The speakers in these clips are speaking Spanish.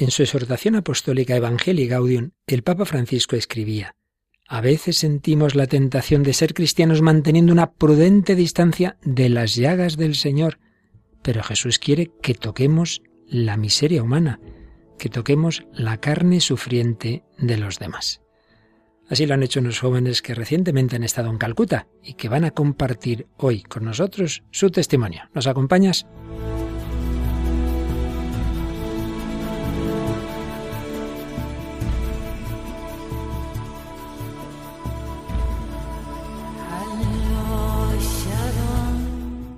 En su exhortación apostólica Evangelii Gaudium, el Papa Francisco escribía: A veces sentimos la tentación de ser cristianos manteniendo una prudente distancia de las llagas del Señor, pero Jesús quiere que toquemos la miseria humana, que toquemos la carne sufriente de los demás. Así lo han hecho unos jóvenes que recientemente han estado en Calcuta y que van a compartir hoy con nosotros su testimonio. ¿Nos acompañas?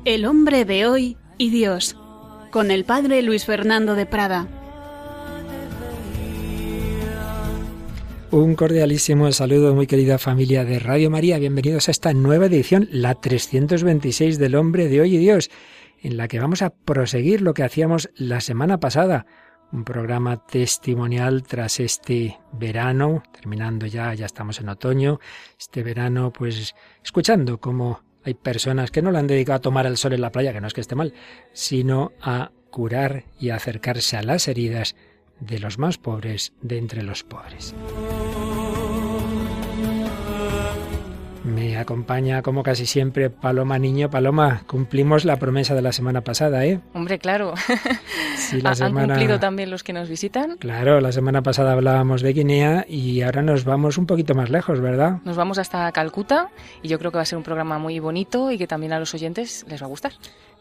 El hombre de hoy y Dios, con el padre Luis Fernando de Prada. Un cordialísimo saludo, muy querida familia de Radio María. Bienvenidos a esta nueva edición, la 326 del Hombre de Hoy y Dios, en la que vamos a proseguir lo que hacíamos la semana pasada. Un programa testimonial tras este verano, terminando ya, ya estamos en otoño. Este verano, pues escuchando cómo hay personas que no le han dedicado a tomar el sol en la playa, que no es que esté mal, sino a curar y acercarse a las heridas de los más pobres de entre los pobres. Acompaña, como casi siempre, Paloma Niño. Paloma, cumplimos la promesa de la semana pasada, ¿eh? Hombre, claro. Sí, la ¿Han cumplido también los que nos visitan? Claro, la semana pasada hablábamos de Guinea y ahora nos vamos un poquito más lejos, ¿verdad? Nos vamos hasta Calcuta y yo creo que va a ser un programa muy bonito y que también a los oyentes les va a gustar.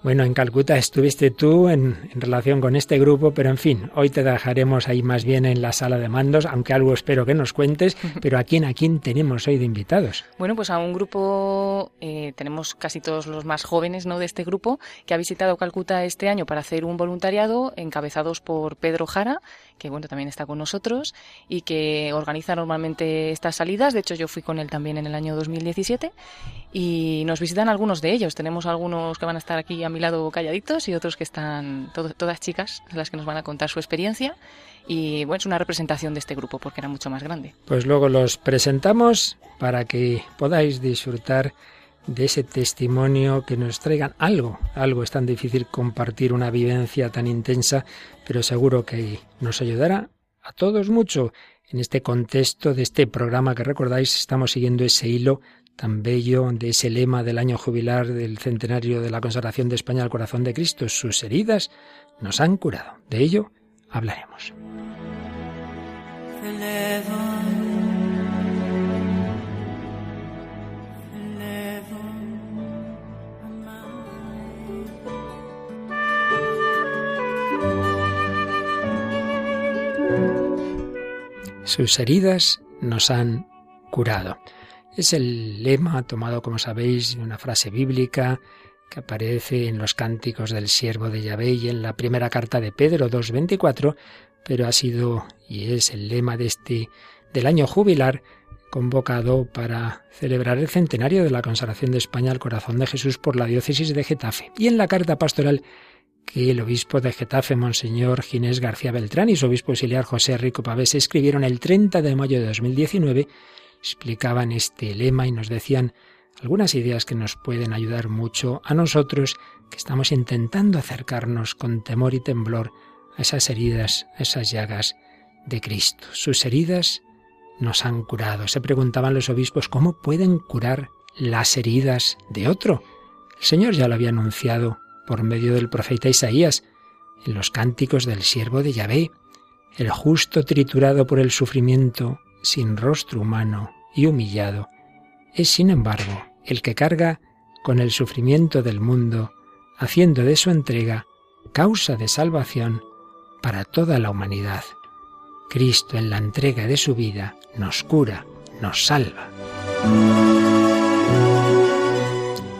Bueno, en Calcuta estuviste tú en, relación con este grupo, pero en fin, hoy te dejaremos ahí más bien en la sala de mandos, aunque algo espero que nos cuentes, pero ¿a quién, a quién tenemos hoy de invitados? Bueno, pues a un grupo, eh, tenemos casi todos los más jóvenes ¿no? de este grupo, que ha visitado Calcuta este año para hacer un voluntariado, encabezados por Pedro Jara, que bueno, también está con nosotros y que organiza normalmente estas salidas. De hecho, yo fui con él también en el año 2017 y nos visitan algunos de ellos. Tenemos algunos que van a estar aquí a mi lado calladitos y otros que están todas chicas, las que nos van a contar su experiencia. Y bueno, es una representación de este grupo porque era mucho más grande. Pues luego los presentamos para que podáis disfrutar de ese testimonio, que nos traigan algo. Algo es tan difícil compartir una vivencia tan intensa, pero seguro que nos ayudará a todos mucho en este contexto de este programa que recordáis, estamos siguiendo ese hilo tan bello de ese lema del año jubilar del centenario de la consagración de España al corazón de Cristo. Sus heridas nos han curado. De ello hablaremos. Sus heridas nos han curado. Es el lema tomado, como sabéis, de una frase bíblica que aparece en los cánticos del siervo de Yahvé y en la primera carta de Pedro 2.24, pero ha sido y es el lema de este del año jubilar convocado para celebrar el centenario de la consagración de España al corazón de Jesús por la diócesis de Getafe. Y en la carta pastoral que el obispo de Getafe, Monseñor Ginés García Beltrán, y su obispo auxiliar José Rico Pavés escribieron el 30 de mayo de 2019, explicaban este lema y nos decían algunas ideas que nos pueden ayudar mucho a nosotros que estamos intentando acercarnos con temor y temblor a esas heridas, a esas llagas de Cristo. Sus heridas nos han curado. Se preguntaban los obispos cómo pueden curar las heridas de otro. El Señor ya lo había anunciado por medio del profeta Isaías, en los cánticos del siervo de Yahvé, el justo triturado por el sufrimiento, sin rostro humano y humillado, es sin embargo el que carga con el sufrimiento del mundo, haciendo de su entrega causa de salvación para toda la humanidad. Cristo en la entrega de su vida nos cura, nos salva.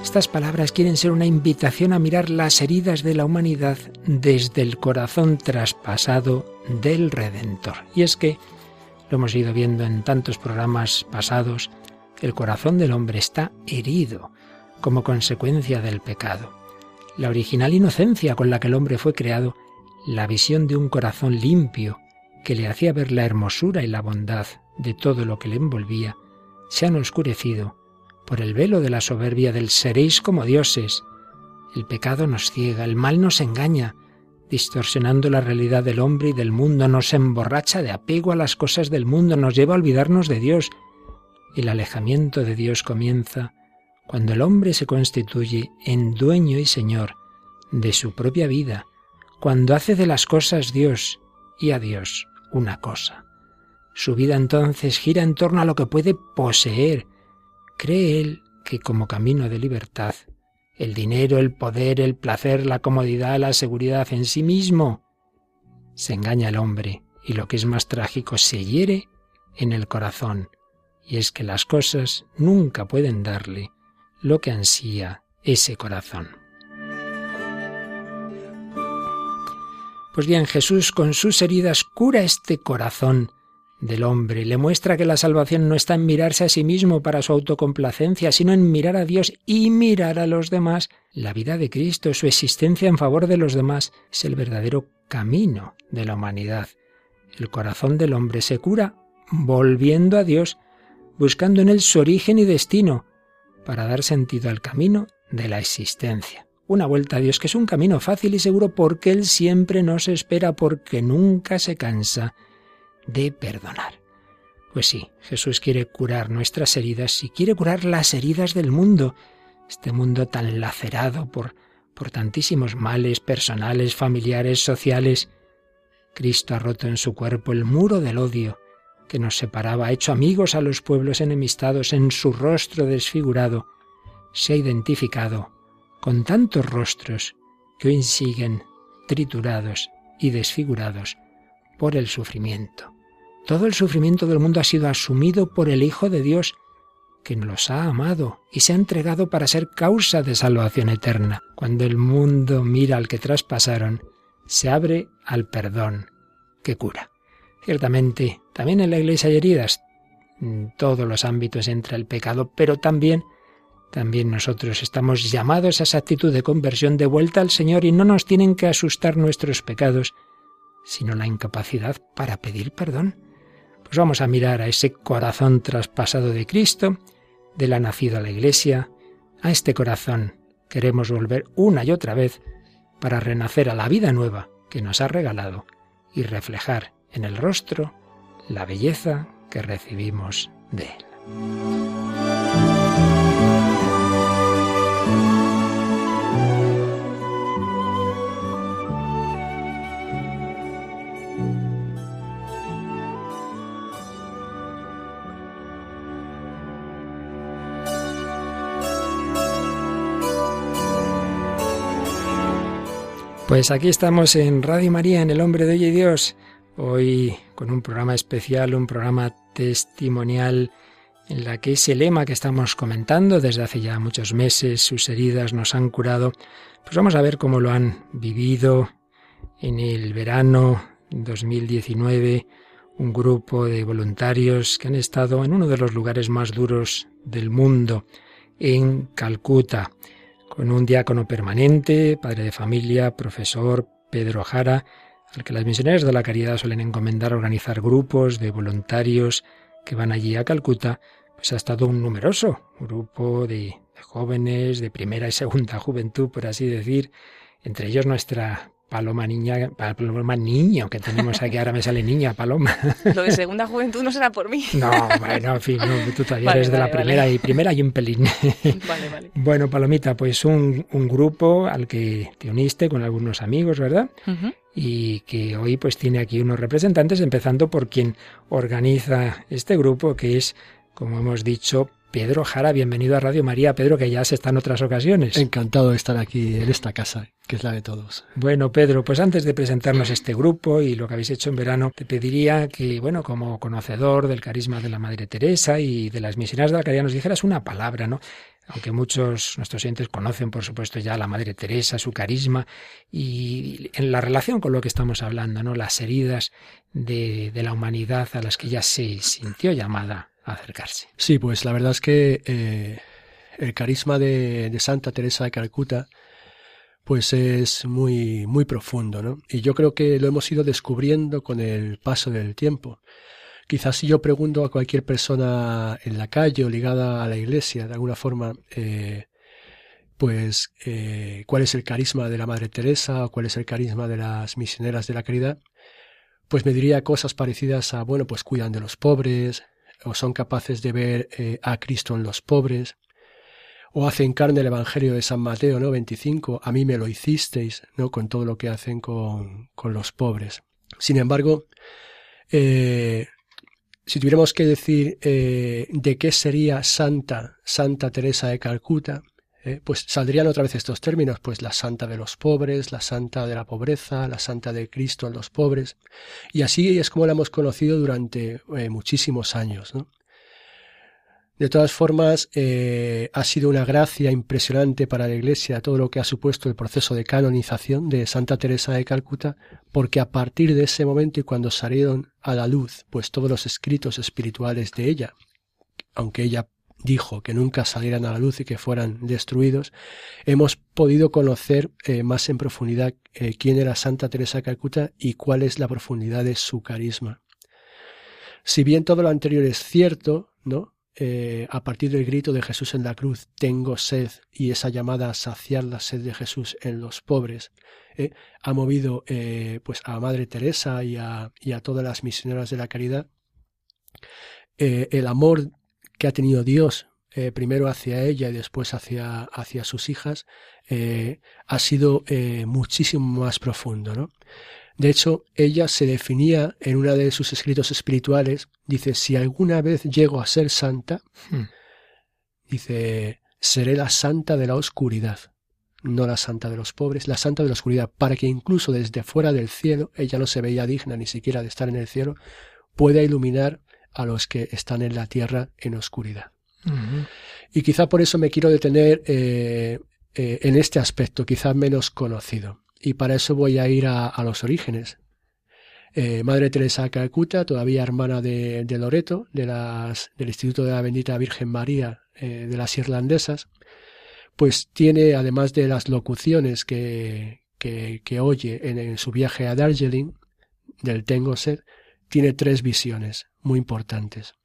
Estas palabras quieren ser una invitación a mirar las heridas de la humanidad desde el corazón traspasado del Redentor. Y es que, lo hemos ido viendo en tantos programas pasados, el corazón del hombre está herido como consecuencia del pecado. La original inocencia con la que el hombre fue creado, la visión de un corazón limpio que le hacía ver la hermosura y la bondad de todo lo que le envolvía, se han oscurecido por el velo de la soberbia del seréis como dioses. El pecado nos ciega, el mal nos engaña, distorsionando la realidad del hombre y del mundo, nos emborracha de apego a las cosas del mundo, nos lleva a olvidarnos de Dios. El alejamiento de Dios comienza cuando el hombre se constituye en dueño y señor de su propia vida, cuando hace de las cosas Dios y a Dios una cosa. Su vida entonces gira en torno a lo que puede poseer. Cree él que como camino de libertad el dinero, el poder, el placer, la comodidad, la seguridad en sí mismo. Se engaña el hombre y lo que es más trágico, se hiere en el corazón. Y es que las cosas nunca pueden darle lo que ansía ese corazón. Pues bien, Jesús con sus heridas cura este corazón del hombre. Le muestra que la salvación no está en mirarse a sí mismo para su autocomplacencia, sino en mirar a Dios y mirar a los demás. La vida de Cristo, su existencia en favor de los demás, es el verdadero camino de la humanidad. El corazón del hombre se cura volviendo a Dios, buscando en él su origen y destino, para dar sentido al camino de la existencia. Una vuelta a Dios que es un camino fácil y seguro porque Él siempre nos espera, porque nunca se cansa de perdonar. Pues sí, Jesús quiere curar nuestras heridas y quiere curar las heridas del mundo, este mundo tan lacerado por, por tantísimos males personales, familiares, sociales. Cristo ha roto en su cuerpo el muro del odio que nos separaba, ha hecho amigos a los pueblos enemistados, en su rostro desfigurado, se ha identificado con tantos rostros que hoy siguen triturados y desfigurados por el sufrimiento. Todo el sufrimiento del mundo ha sido asumido por el Hijo de Dios, que nos ha amado y se ha entregado para ser causa de salvación eterna. Cuando el mundo mira al que traspasaron, se abre al perdón que cura. Ciertamente, también en la iglesia hay heridas, en todos los ámbitos entra el pecado, pero también también nosotros estamos llamados a esa actitud de conversión de vuelta al Señor y no nos tienen que asustar nuestros pecados, sino la incapacidad para pedir perdón. Pues vamos a mirar a ese corazón traspasado de Cristo, de la nacida la Iglesia, a este corazón queremos volver una y otra vez para renacer a la vida nueva que nos ha regalado y reflejar en el rostro la belleza que recibimos de Él. Pues aquí estamos en Radio María, en El Hombre de Hoy y Dios, hoy con un programa especial, un programa testimonial en la que ese lema que estamos comentando desde hace ya muchos meses, sus heridas nos han curado, pues vamos a ver cómo lo han vivido en el verano 2019 un grupo de voluntarios que han estado en uno de los lugares más duros del mundo, en Calcuta con un diácono permanente, padre de familia, profesor Pedro Jara, al que las misioneras de la caridad suelen encomendar organizar grupos de voluntarios que van allí a Calcuta, pues ha estado un numeroso grupo de, de jóvenes de primera y segunda juventud, por así decir, entre ellos nuestra Paloma niña, Paloma niño que tenemos aquí, ahora me sale niña, Paloma. Lo de segunda juventud no será por mí. No, bueno, en fin, tú todavía eres de la primera y primera y un pelín. Vale, vale. Bueno, Palomita, pues un, un grupo al que te uniste con algunos amigos, ¿verdad? Y que hoy pues tiene aquí unos representantes, empezando por quien organiza este grupo, que es, como hemos dicho, Pedro Jara, bienvenido a Radio María. Pedro, que ya se está en otras ocasiones. Encantado de estar aquí en esta casa, que es la de todos. Bueno, Pedro, pues antes de presentarnos este grupo y lo que habéis hecho en verano, te pediría que, bueno, como conocedor del carisma de la Madre Teresa y de las misioneras de la caridad, nos dijeras una palabra, ¿no? Aunque muchos nuestros oyentes conocen, por supuesto, ya a la Madre Teresa, su carisma, y en la relación con lo que estamos hablando, ¿no? Las heridas de, de la humanidad a las que ya se sintió llamada acercarse. Sí, pues la verdad es que eh, el carisma de, Santa Teresa de Calcuta pues es muy, muy profundo, ¿no? Y yo creo que lo hemos ido descubriendo con el paso del tiempo. Quizás si yo pregunto a cualquier persona en la calle o ligada a la iglesia, de alguna forma, eh, pues eh, cuál es el carisma de la Madre Teresa o cuál es el carisma de las misioneras de la caridad, pues me diría cosas parecidas a, bueno, pues cuidan de los pobres, o son capaces de ver eh, a Cristo en los pobres, o hacen carne el Evangelio de San Mateo, ¿no? 25, a mí me lo hicisteis, ¿no? Con todo lo que hacen con, con los pobres. Sin embargo, eh, si tuviéramos que decir eh, de qué sería Santa, Santa Teresa de Calcuta, eh, pues saldrían otra vez estos términos, pues la santa de los pobres, la santa de la pobreza, la santa de Cristo en los pobres. Y así es como la hemos conocido durante muchísimos años. De todas formas, eh, ha sido una gracia impresionante para la Iglesia todo lo que ha supuesto el proceso de canonización de Santa Teresa de Calcuta, porque a partir de ese momento y cuando salieron a la luz, pues todos los escritos espirituales de ella, aunque ella dijo que nunca salieran a la luz y que fueran destruidos, hemos podido conocer eh, más en profundidad eh, quién era Santa Teresa de Calcuta y cuál es la profundidad de su carisma. Si bien todo lo anterior es cierto, ¿no? Eh, a partir del grito de Jesús en la cruz, tengo sed, y esa llamada a saciar la sed de Jesús en los pobres, ha movido pues a Madre Teresa y a, y a, todas las misioneras de la caridad. el amor que ha tenido Dios primero hacia ella y después hacia, hacia sus hijas ha sido muchísimo más profundo. ¿no? De hecho, ella se definía en uno de sus escritos espirituales, dice, si alguna vez llego a ser santa, hmm. dice, seré la santa de la oscuridad, no la santa de los pobres, la santa de la oscuridad, para que incluso desde fuera del cielo, ella no se veía digna ni siquiera de estar en el cielo, pueda iluminar a los que están en la tierra en oscuridad. Y quizá por eso me quiero detener eh, eh, en este aspecto, quizá menos conocido y para eso voy a ir a, los orígenes. Eh, Madre Teresa Calcuta, todavía hermana de, Loreto, de las, del Instituto de la Bendita Virgen María de las Irlandesas, pues tiene, además de las locuciones que, que, oye en, su viaje a Darjeeling, del Tengo Sed, tiene tres visiones muy importantes.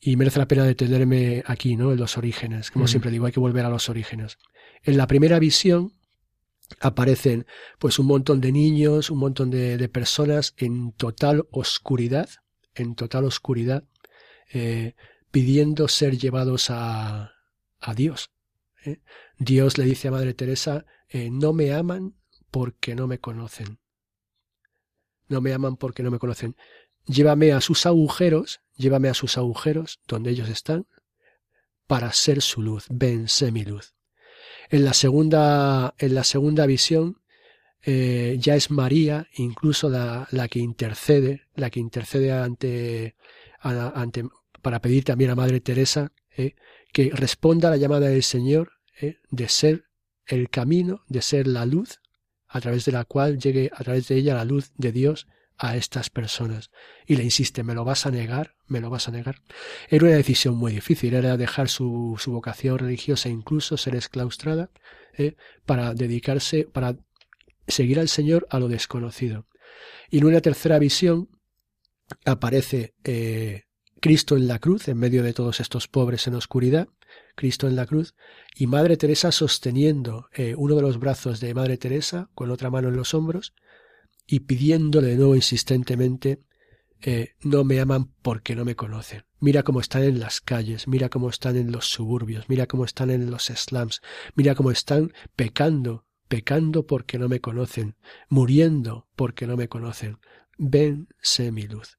Y merece la pena detenerme aquí, ¿no? En los orígenes. Como siempre digo, hay que volver a los orígenes. En la primera visión, aparecen pues un montón de niños, un montón de, personas en total oscuridad, en total oscuridad, eh, pidiendo ser llevados a, a Dios. ¿eh? Dios le dice a Madre Teresa, eh, no me aman porque no me conocen. No me aman porque no me conocen. Llévame a sus agujeros, llévame a sus agujeros donde ellos están, para ser su luz. Ven, sé mi luz. En la segunda, en la segunda visión eh, ya es María, incluso la, que intercede, la que intercede ante, ante para pedir también a Madre Teresa eh, que responda a la llamada del Señor eh, de ser el camino, de ser la luz, a través de la cual llegue a través de ella la luz de Dios a estas personas. Y le insiste, ¿me lo vas a negar? ¿Me lo vas a negar? Era una decisión muy difícil, era dejar su, su vocación religiosa, incluso ser exclaustrada, ¿eh? para dedicarse, para seguir al Señor a lo desconocido. Y en una tercera visión aparece eh, Cristo en la cruz, en medio de todos estos pobres en oscuridad, Cristo en la cruz, y Madre Teresa sosteniendo eh, uno de los brazos de Madre Teresa con otra mano en los hombros, y pidiéndole nuevo insistentemente eh, no me aman porque no me conocen. Mira cómo están en las calles, mira cómo están en los suburbios, mira cómo están en los slums, mira cómo están pecando, pecando porque no me conocen, muriendo porque no me conocen. Ven, sé mi luz.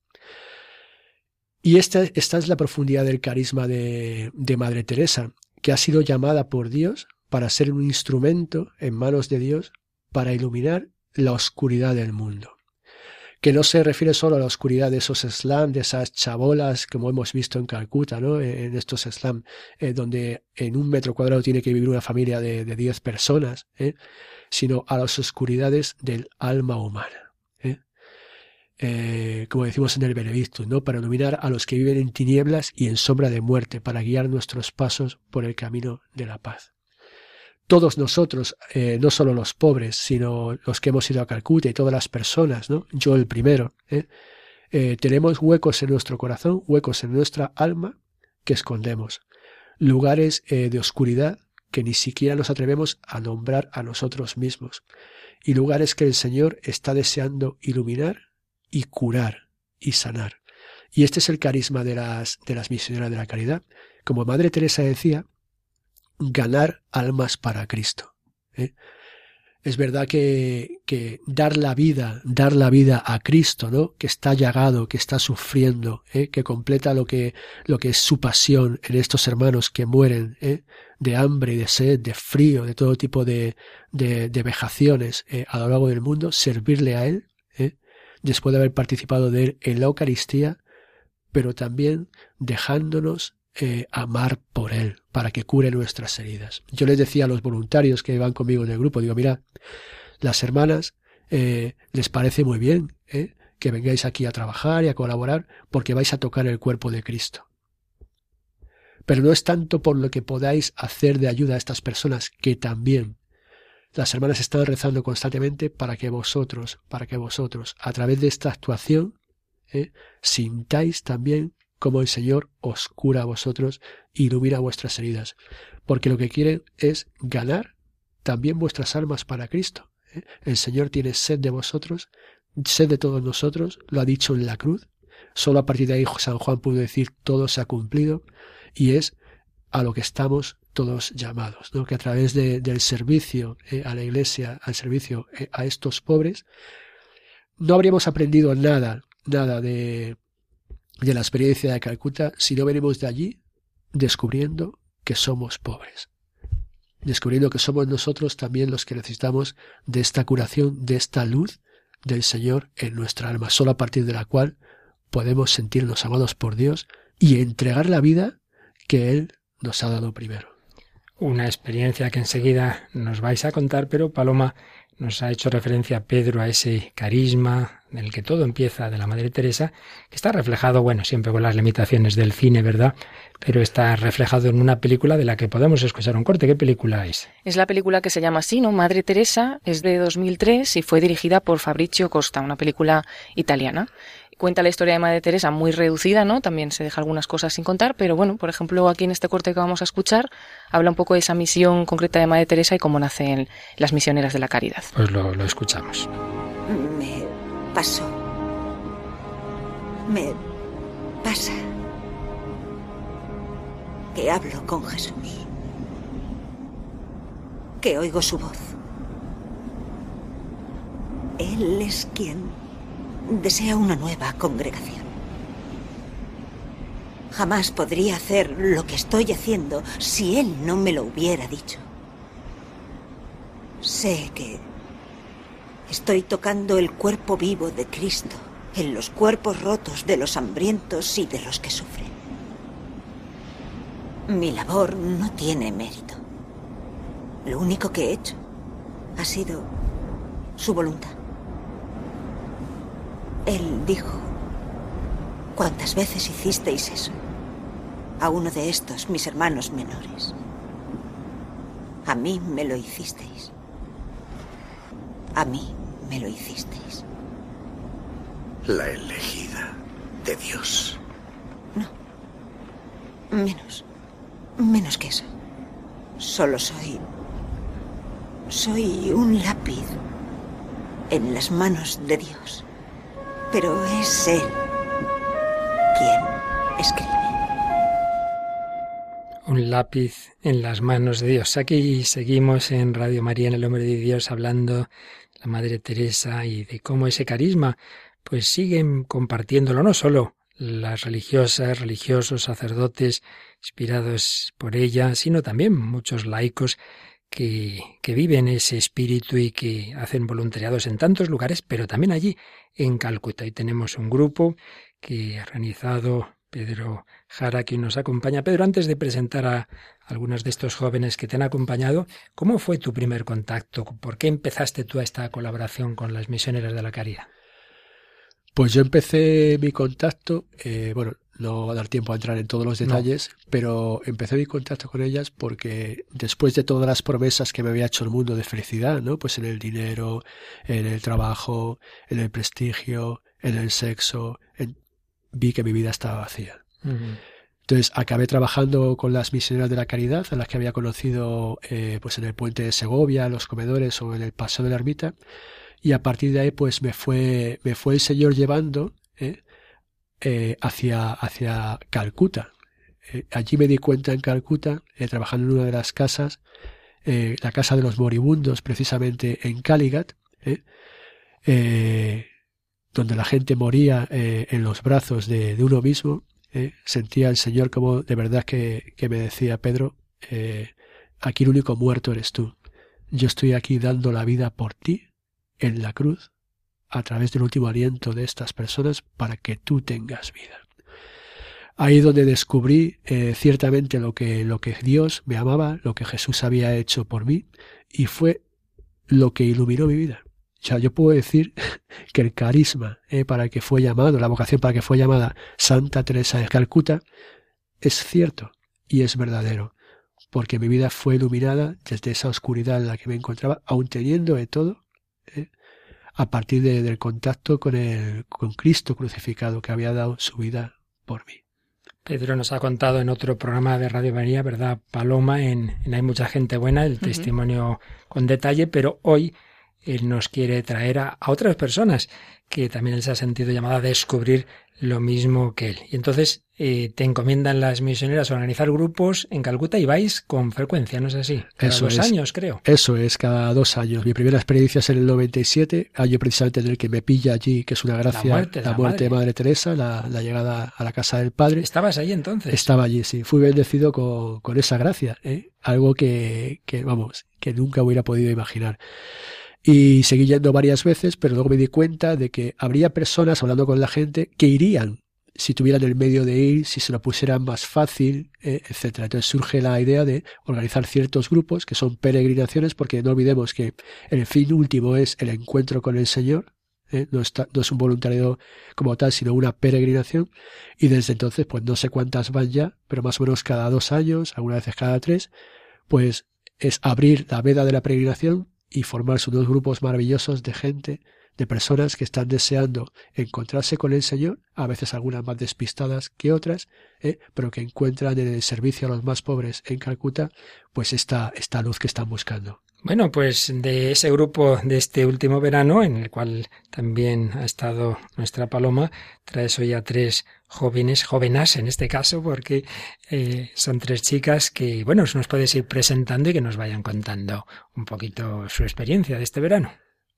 Y esta, esta es la profundidad del carisma de, de Madre Teresa, que ha sido llamada por Dios para ser un instrumento en manos de Dios para iluminar la oscuridad del mundo. Que no se refiere solo a la oscuridad de esos slams, de esas chabolas, como hemos visto en Calcuta, ¿no? En estos slams, eh, donde en un metro cuadrado tiene que vivir una familia de, diez personas, ¿eh? sino a las oscuridades del alma humana. ¿eh? como decimos en el Benedictus, ¿no? para iluminar a los que viven en tinieblas y en sombra de muerte, para guiar nuestros pasos por el camino de la paz todos nosotros, eh, no solo los pobres, sino los que hemos ido a Calcuta y todas las personas, ¿no? yo el primero, ¿eh? Eh, tenemos huecos en nuestro corazón, huecos en nuestra alma que escondemos, lugares de oscuridad que ni siquiera nos atrevemos a nombrar a nosotros mismos, y lugares que el Señor está deseando iluminar y curar y sanar. Y este es el carisma de las, de las misioneras de la caridad. Como Madre Teresa decía, ganar almas para Cristo. ¿eh? Es verdad que, que, dar la vida, dar la vida a Cristo, ¿no? Que está llagado, que está sufriendo, ¿eh? que completa lo que, lo que es su pasión en estos hermanos que mueren ¿eh? de hambre y de sed, de frío, de todo tipo de, de, de vejaciones a lo largo del mundo, servirle a Él, después de haber participado de Él en la Eucaristía, pero también dejándonos eh, amar por Él, para que cure nuestras heridas. Yo les decía a los voluntarios que van conmigo en el grupo, digo, mira, las hermanas eh, les parece muy bien ¿eh? que vengáis aquí a trabajar y a colaborar porque vais a tocar el cuerpo de Cristo. Pero no es tanto por lo que podáis hacer de ayuda a estas personas, que también las hermanas están rezando constantemente para que vosotros, para que vosotros, a través de esta actuación, ¿eh? sintáis también como el Señor os cura a vosotros y ilumina vuestras heridas, porque lo que quiere es ganar también vuestras almas para Cristo. ¿eh? El Señor tiene sed de vosotros, sed de todos nosotros, lo ha dicho en la cruz. Solo a partir de ahí San Juan pudo decir todo se ha cumplido y es a lo que estamos todos llamados, ¿no? que a través de, del servicio eh, a la Iglesia, al servicio eh, a estos pobres, no habríamos aprendido nada, nada de, de la experiencia de Calcuta si no venimos de allí descubriendo que somos pobres, descubriendo que somos nosotros también los que necesitamos de esta curación, de esta luz del Señor en nuestra alma, solo a partir de la cual podemos sentirnos amados por Dios y entregar la vida que Él nos ha dado primero. Una experiencia que enseguida nos vais a contar, pero Paloma nos ha hecho referencia Pedro a ese carisma en el que todo empieza de la Madre Teresa, que está reflejado, bueno, siempre con las limitaciones del cine, ¿verdad? Pero está reflejado en una película de la que podemos escuchar un corte. ¿Qué película es? Es la película que se llama así, ¿no? Madre Teresa, es de 2003 y fue dirigida por Fabrizio Costa, una película italiana cuenta la historia de Madre Teresa muy reducida, ¿no? También se deja algunas cosas sin contar, pero bueno, por ejemplo, aquí en este corte que vamos a escuchar, habla un poco de esa misión concreta de Madre Teresa y cómo nacen las misioneras de la caridad. Pues lo, lo escuchamos. Me pasó. Me pasa. Que hablo con Jesús. Que oigo su voz. Él es quien desea una nueva congregación. Jamás podría hacer lo que estoy haciendo si él no me lo hubiera dicho. Sé que estoy tocando el cuerpo vivo de Cristo en los cuerpos rotos de los hambrientos y de los que sufren. Mi labor no tiene mérito. Lo único que he hecho ha sido su voluntad. Él dijo, ¿cuántas veces hicisteis eso? A uno de estos, mis hermanos menores. A mí me lo hicisteis. A mí me lo hicisteis. La elegida de Dios. No. Menos. Menos que eso. Solo soy... Soy un lápiz en las manos de Dios. Pero es Él quien escribe. Un lápiz en las manos de Dios. Aquí seguimos en Radio María, en el Hombre de Dios, hablando de la Madre Teresa y de cómo ese carisma, pues siguen compartiéndolo, no solo las religiosas, religiosos, sacerdotes inspirados por ella, sino también muchos laicos que, viven ese espíritu y que hacen voluntariados en tantos lugares, pero también allí en Calcuta. Y tenemos un grupo que ha organizado Pedro Jara, quien nos acompaña. Pedro, antes de presentar a algunos de estos jóvenes que te han acompañado, ¿cómo fue tu primer contacto? ¿Por qué empezaste tú esta colaboración con las misioneras de la caridad? Pues yo empecé mi contacto, eh, bueno, no va a dar tiempo a entrar en todos los detalles, no. pero empecé mi contacto con ellas porque después de todas las promesas que me había hecho el mundo de felicidad, ¿no? Pues en el dinero, en el trabajo, en el prestigio, en el sexo, en... vi que mi vida estaba vacía. Uh -huh. Entonces acabé trabajando con las misioneras de la caridad, a las que había conocido eh, pues en el puente de Segovia, en los comedores o en el paseo de la ermita. Y a partir de ahí pues me fue, me fue el Señor llevando eh, eh, hacia, hacia Calcuta. Eh, allí me di cuenta en Calcuta, eh, trabajando en una de las casas, la casa de los moribundos, precisamente en Caligat, donde la gente moría en los brazos de, de uno mismo, sentía el Señor como de verdad que, que me decía Pedro, aquí el único muerto eres tú. Yo estoy aquí dando la vida por ti en la cruz a través del último aliento de estas personas para que tú tengas vida. Ahí donde descubrí eh, ciertamente lo que, lo que Dios me amaba, lo que Jesús había hecho por mí, y fue lo que iluminó mi vida. O sea, yo puedo decir que el carisma eh, para el que fue llamado, la vocación para que fue llamada Santa Teresa de Calcuta, es cierto y es verdadero, porque mi vida fue iluminada desde esa oscuridad en la que me encontraba, aun teniendo de todo, a partir de, del contacto con, el, con Cristo crucificado que había dado su vida por mí. Pedro nos ha contado en otro programa de Radio María, ¿verdad, Paloma? En, en Hay mucha gente buena, el testimonio con detalle, pero hoy él nos quiere traer a, a, otras personas que también él se ha sentido llamada a descubrir lo mismo que él. Y entonces eh, te encomiendan las misioneras a organizar grupos en Calcuta y vais con frecuencia, ¿no es así? Cada Eso dos es. años, creo. Eso es, cada dos años. Mi primera experiencia es en el 97, año precisamente en el que me pilla allí, que es una gracia, La muerte de la muerte de madre. Teresa, la, la llegada a la casa del Padre. ¿Estabas ahí entonces? Estaba allí, sí. Fui bendecido con, con esa gracia, ¿eh? algo que, que, vamos, que nunca hubiera podido imaginar. Y seguí yendo varias veces, pero luego me di cuenta de que habría personas hablando con la gente que irían si tuvieran el medio de ir, si se lo pusieran más fácil, eh, etcétera. Entonces surge la idea de organizar ciertos grupos que son peregrinaciones, porque no olvidemos que el fin último es el encuentro con el Señor, ¿eh? no, está, no es un voluntariado como tal, sino una peregrinación. Y desde entonces, pues no sé cuántas van ya, pero más o menos cada dos años, algunas veces cada tres, pues es abrir la veda de la peregrinación y formarse unos grupos maravillosos de gente, de personas que están deseando encontrarse con el Señor, a veces algunas más despistadas que otras, ¿eh? pero que encuentran en el servicio a los más pobres en Calcuta, pues esta, esta luz que están buscando. Bueno, pues de ese grupo de este último verano, en el cual también ha estado nuestra Paloma, traes hoy a tres jóvenes, jóvenes en este caso, porque eh, son tres chicas que, bueno, nos puedes ir presentando y que nos vayan contando un poquito su experiencia de este verano.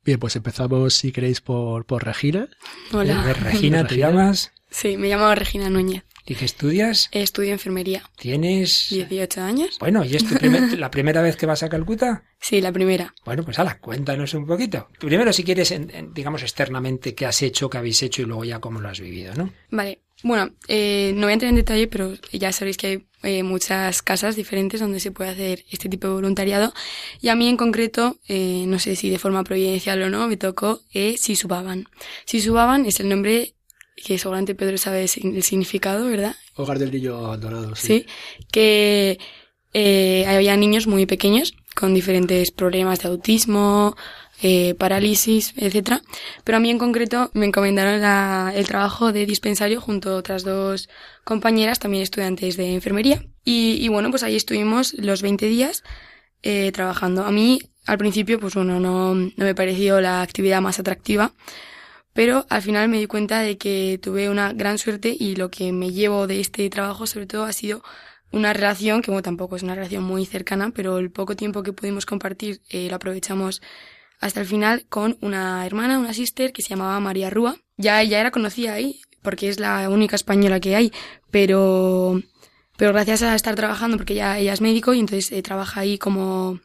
Bien, pues empezamos, si queréis, por, por Regina. Hola. Ver, Regina, ¿te Regina. llamas? Sí, me llamo Regina Núñez. ¿Y qué estudias? Estudio enfermería. ¿Tienes...? 18 años. Bueno, ¿y es tu primer- la primera vez que vas a Calcuta? Sí, la primera. Bueno, pues ala, cuéntanos un poquito. Primero, si quieres, en- en, digamos, externamente, qué has hecho, qué habéis hecho y luego ya cómo lo has vivido, ¿no? Vale. Bueno, eh, no voy a entrar en detalle, pero ya sabéis que hay eh, muchas casas diferentes donde se puede hacer este tipo de voluntariado. Y a mí en concreto, eh, no sé si de forma providencial o no, me tocó eh, Sisubaban. Sisubaban es el nombre que seguramente Pedro sabe el significado, ¿verdad? Hogar del niño abandonado, sí. Sí, que eh, había niños muy pequeños con diferentes problemas de autismo, eh, parálisis, etcétera. Pero a mí en concreto me encomendaron la- el trabajo de dispensario junto a otras dos compañeras, también estudiantes de enfermería. Y, y bueno, pues ahí estuvimos los 20 días eh, trabajando. A mí al principio, pues bueno, no, no me pareció la actividad más atractiva. Pero al final me di cuenta de que tuve una gran suerte y lo que me llevo de este trabajo sobre todo ha sido una relación, que bueno, tampoco es una relación muy cercana, pero el poco tiempo que pudimos compartir eh, lo aprovechamos hasta el final con una hermana, una sister que se llamaba María Rúa. Ya ella era conocida ahí, porque es la única española que hay, pero, pero gracias a estar trabajando, porque ella, ella es médico y entonces eh, trabaja ahí como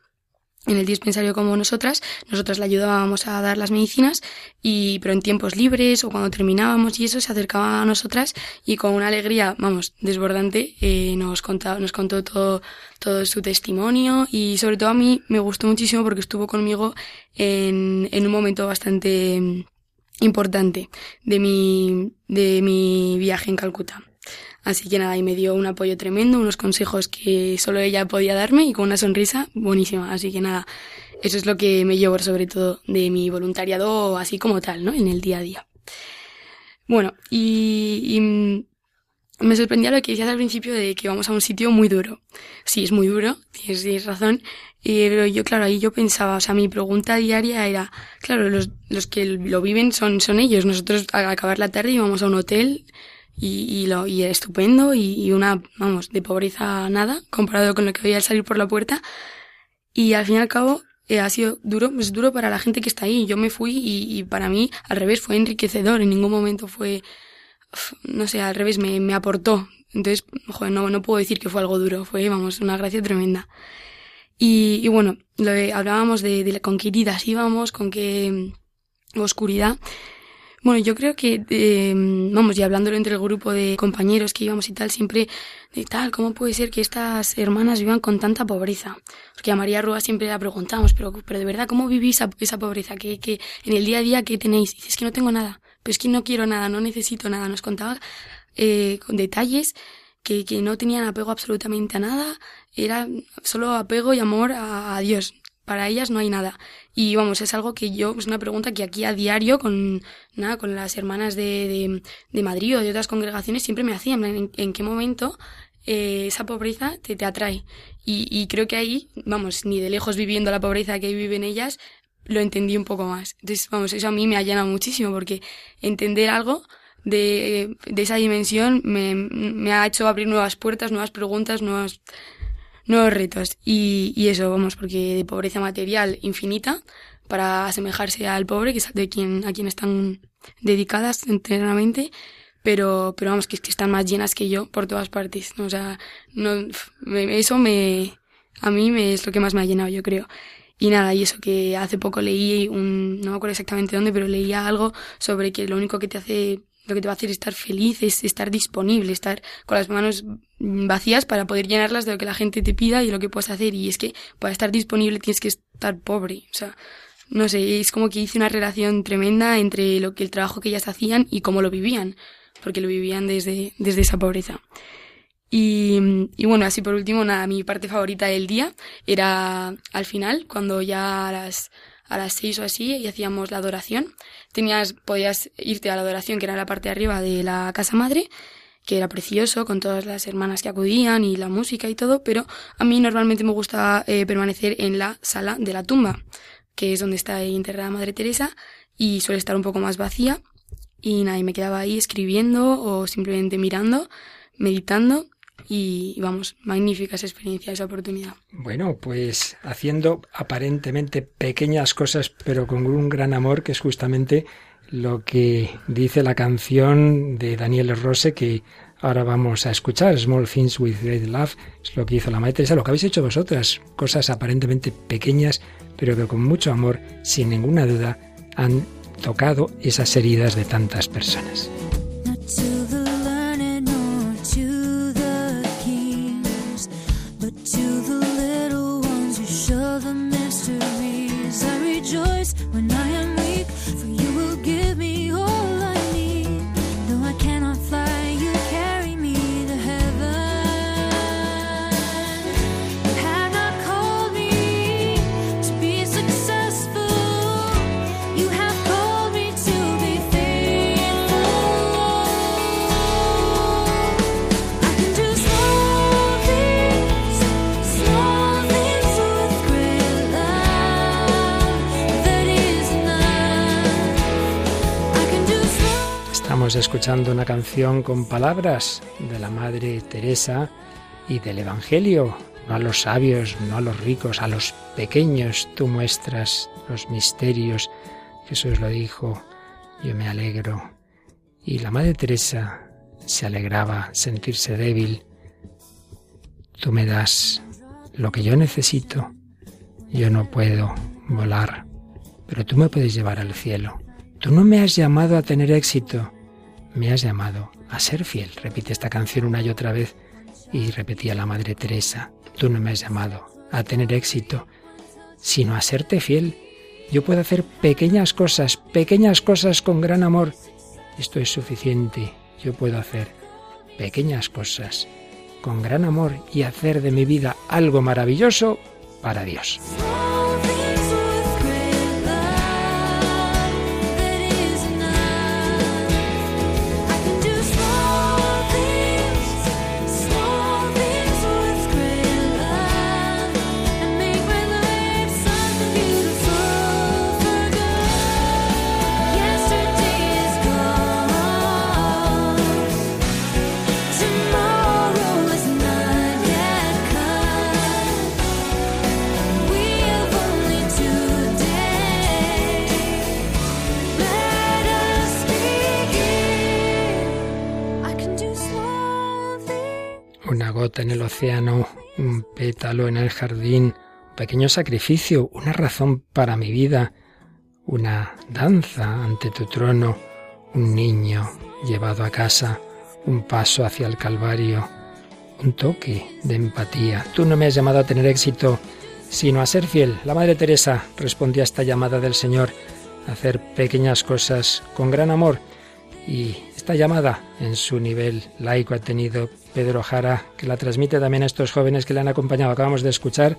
en el dispensario como nosotras, nosotras le ayudábamos a dar las medicinas y pero en tiempos libres o cuando terminábamos y eso se acercaba a nosotras y con una alegría, vamos, desbordante, eh, nos contaba, nos contó todo, todo su testimonio y sobre todo a mí me gustó muchísimo porque estuvo conmigo en, en un momento bastante mm, importante de mi, de mi viaje en Calcuta. Así que nada, y me dio un apoyo tremendo, unos consejos que solo ella podía darme y con una sonrisa buenísima. Así que nada, eso es lo que me llevo sobre todo de mi voluntariado así como tal, ¿no? En el día a día. Bueno, y, y, me sorprendía lo que decías al principio de que vamos a un sitio muy duro. Sí, es muy duro, tienes, razón. pero yo, claro, ahí yo pensaba, o sea, mi pregunta diaria era, claro, los, los que lo viven son, son ellos. Nosotros al acabar la tarde íbamos a un hotel y, y, lo, y estupendo y, una, vamos, de pobreza nada comparado con lo que había al salir por la puerta. Y al fin y al cabo eh, ha sido duro, es duro para la gente que está ahí. Yo me fui y, y para mí al revés fue enriquecedor. En ningún momento fue, no sé, al revés me, me aportó. Entonces, no, no puedo decir que fue algo duro, fue, vamos, una gracia tremenda. Y, bueno, lo hablábamos de, de con qué heridas íbamos, con qué mm, oscuridad. Bueno, yo creo que, eh, vamos, y hablándolo entre el grupo de compañeros que íbamos y tal, siempre de tal, ¿cómo puede ser que estas hermanas vivan con tanta pobreza? Porque a María Rúa siempre la preguntamos, pero, pero de verdad, ¿cómo vivís esa, esa pobreza? ¿Qué, que en el día a día qué tenéis? dices que no tengo nada, pero es que no quiero nada, no necesito nada. Nos contaba eh, con detalles que, que no tenían apego absolutamente a nada, era solo apego y amor a, a Dios, para ellas no hay nada. Y vamos, es algo que yo, es una pregunta que aquí a diario con, nada, con las hermanas de, de, de Madrid o de otras congregaciones siempre me hacían, en, qué momento eh, esa pobreza te, te atrae. Y, y creo que ahí, vamos, ni de lejos viviendo la pobreza que viven ellas, lo entendí un poco más. Entonces, vamos, eso a mí me ha llenado muchísimo porque entender algo de, de esa dimensión me, ha hecho abrir nuevas puertas, nuevas preguntas, nuevas nuevos retos. Y, eso, vamos, porque de pobreza material infinita para asemejarse al pobre, que es de quien, a quien están dedicadas enteramente, pero, pero vamos, que es que están más llenas que yo por todas partes. O sea, eso me, a mí me, es lo que más me ha llenado, yo creo. Y nada, y eso que hace poco leí un, no me acuerdo exactamente dónde, pero leía algo sobre que lo único que te hace lo que te va a hacer estar feliz es estar disponible, estar con las manos vacías para poder llenarlas de lo que la gente te pida y lo que puedes hacer. Y es que para estar disponible tienes que estar pobre. O sea, no sé, es como que hice una relación tremenda entre lo que el trabajo que ellas hacían y cómo lo vivían, porque lo vivían desde, desde esa pobreza. Y, y bueno, así por último, nada, mi parte favorita del día era al final, cuando ya las, a las seis o así y hacíamos la adoración. Tenías, podías irte a la adoración, que era la parte de arriba de la casa madre, que era precioso, con todas las hermanas que acudían y la música y todo, pero a mí normalmente me gusta eh, permanecer en la sala de la tumba, que es donde está enterrada Madre Teresa, y suele estar un poco más vacía. Y nada, y me quedaba ahí escribiendo o simplemente mirando, meditando y vamos, magnífica esa experiencia, esa oportunidad. Bueno, pues haciendo aparentemente pequeñas cosas, pero con un gran amor, que es justamente lo que dice la canción de Daniel Rose que ahora vamos a escuchar, Small Things with Great Love, es lo que hizo la Madre lo que habéis hecho vosotras, cosas aparentemente pequeñas, pero que con mucho amor, sin ninguna duda, han tocado esas heridas de tantas personas. Escuchando una canción con palabras de la Madre Teresa y del Evangelio. No a los sabios, no a los ricos, a los pequeños tú muestras los misterios. Jesús lo dijo, yo me alegro. Y la Madre Teresa se alegraba sentirse débil. Tú me das lo que yo necesito. Yo no puedo volar, pero tú me puedes llevar al cielo. Tú no me has llamado a tener éxito, me has llamado a ser fiel. Repite esta canción una y otra vez y repetía la Madre Teresa, tú no me has llamado a tener éxito, sino a serte fiel. Yo puedo hacer pequeñas cosas, pequeñas cosas con gran amor. Esto es suficiente. Yo puedo hacer pequeñas cosas con gran amor y hacer de mi vida algo maravilloso para Dios. Un pétalo en el jardín, pequeño sacrificio, una razón para mi vida, una danza ante tu trono, un niño llevado a casa, un paso hacia el Calvario, un toque de empatía. Tú no me has llamado a tener éxito, sino a ser fiel. La Madre Teresa respondía a esta llamada del Señor, a hacer pequeñas cosas con gran amor. Y esta llamada en su nivel laico ha tenido Pedro Jara, que la transmite también a estos jóvenes que le han acompañado. Acabamos de escuchar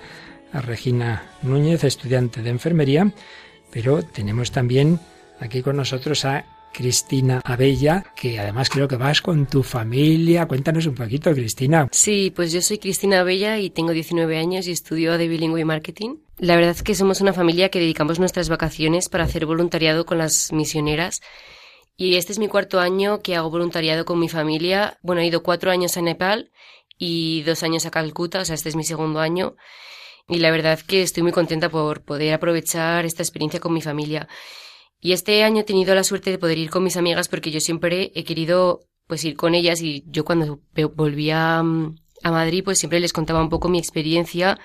a Regina Núñez, estudiante de enfermería, pero tenemos también aquí con nosotros a Cristina Abella, que además creo que vas con tu familia. Cuéntanos un poquito, Cristina. Sí, pues yo soy Cristina Abella y tengo 19 años y estudio de bilingüe y marketing. La verdad es que somos una familia que dedicamos nuestras vacaciones para hacer voluntariado con las misioneras. Y este es mi cuarto año que hago voluntariado con mi familia. Bueno, he ido cuatro años a Nepal y dos años a Calcuta, o sea, este es mi segundo año. Y la verdad que estoy muy contenta por poder aprovechar esta experiencia con mi familia. Y este año he tenido la suerte de poder ir con mis amigas porque yo siempre he querido pues ir con ellas y yo cuando volvía mm, a Madrid pues siempre les contaba un poco mi experiencia,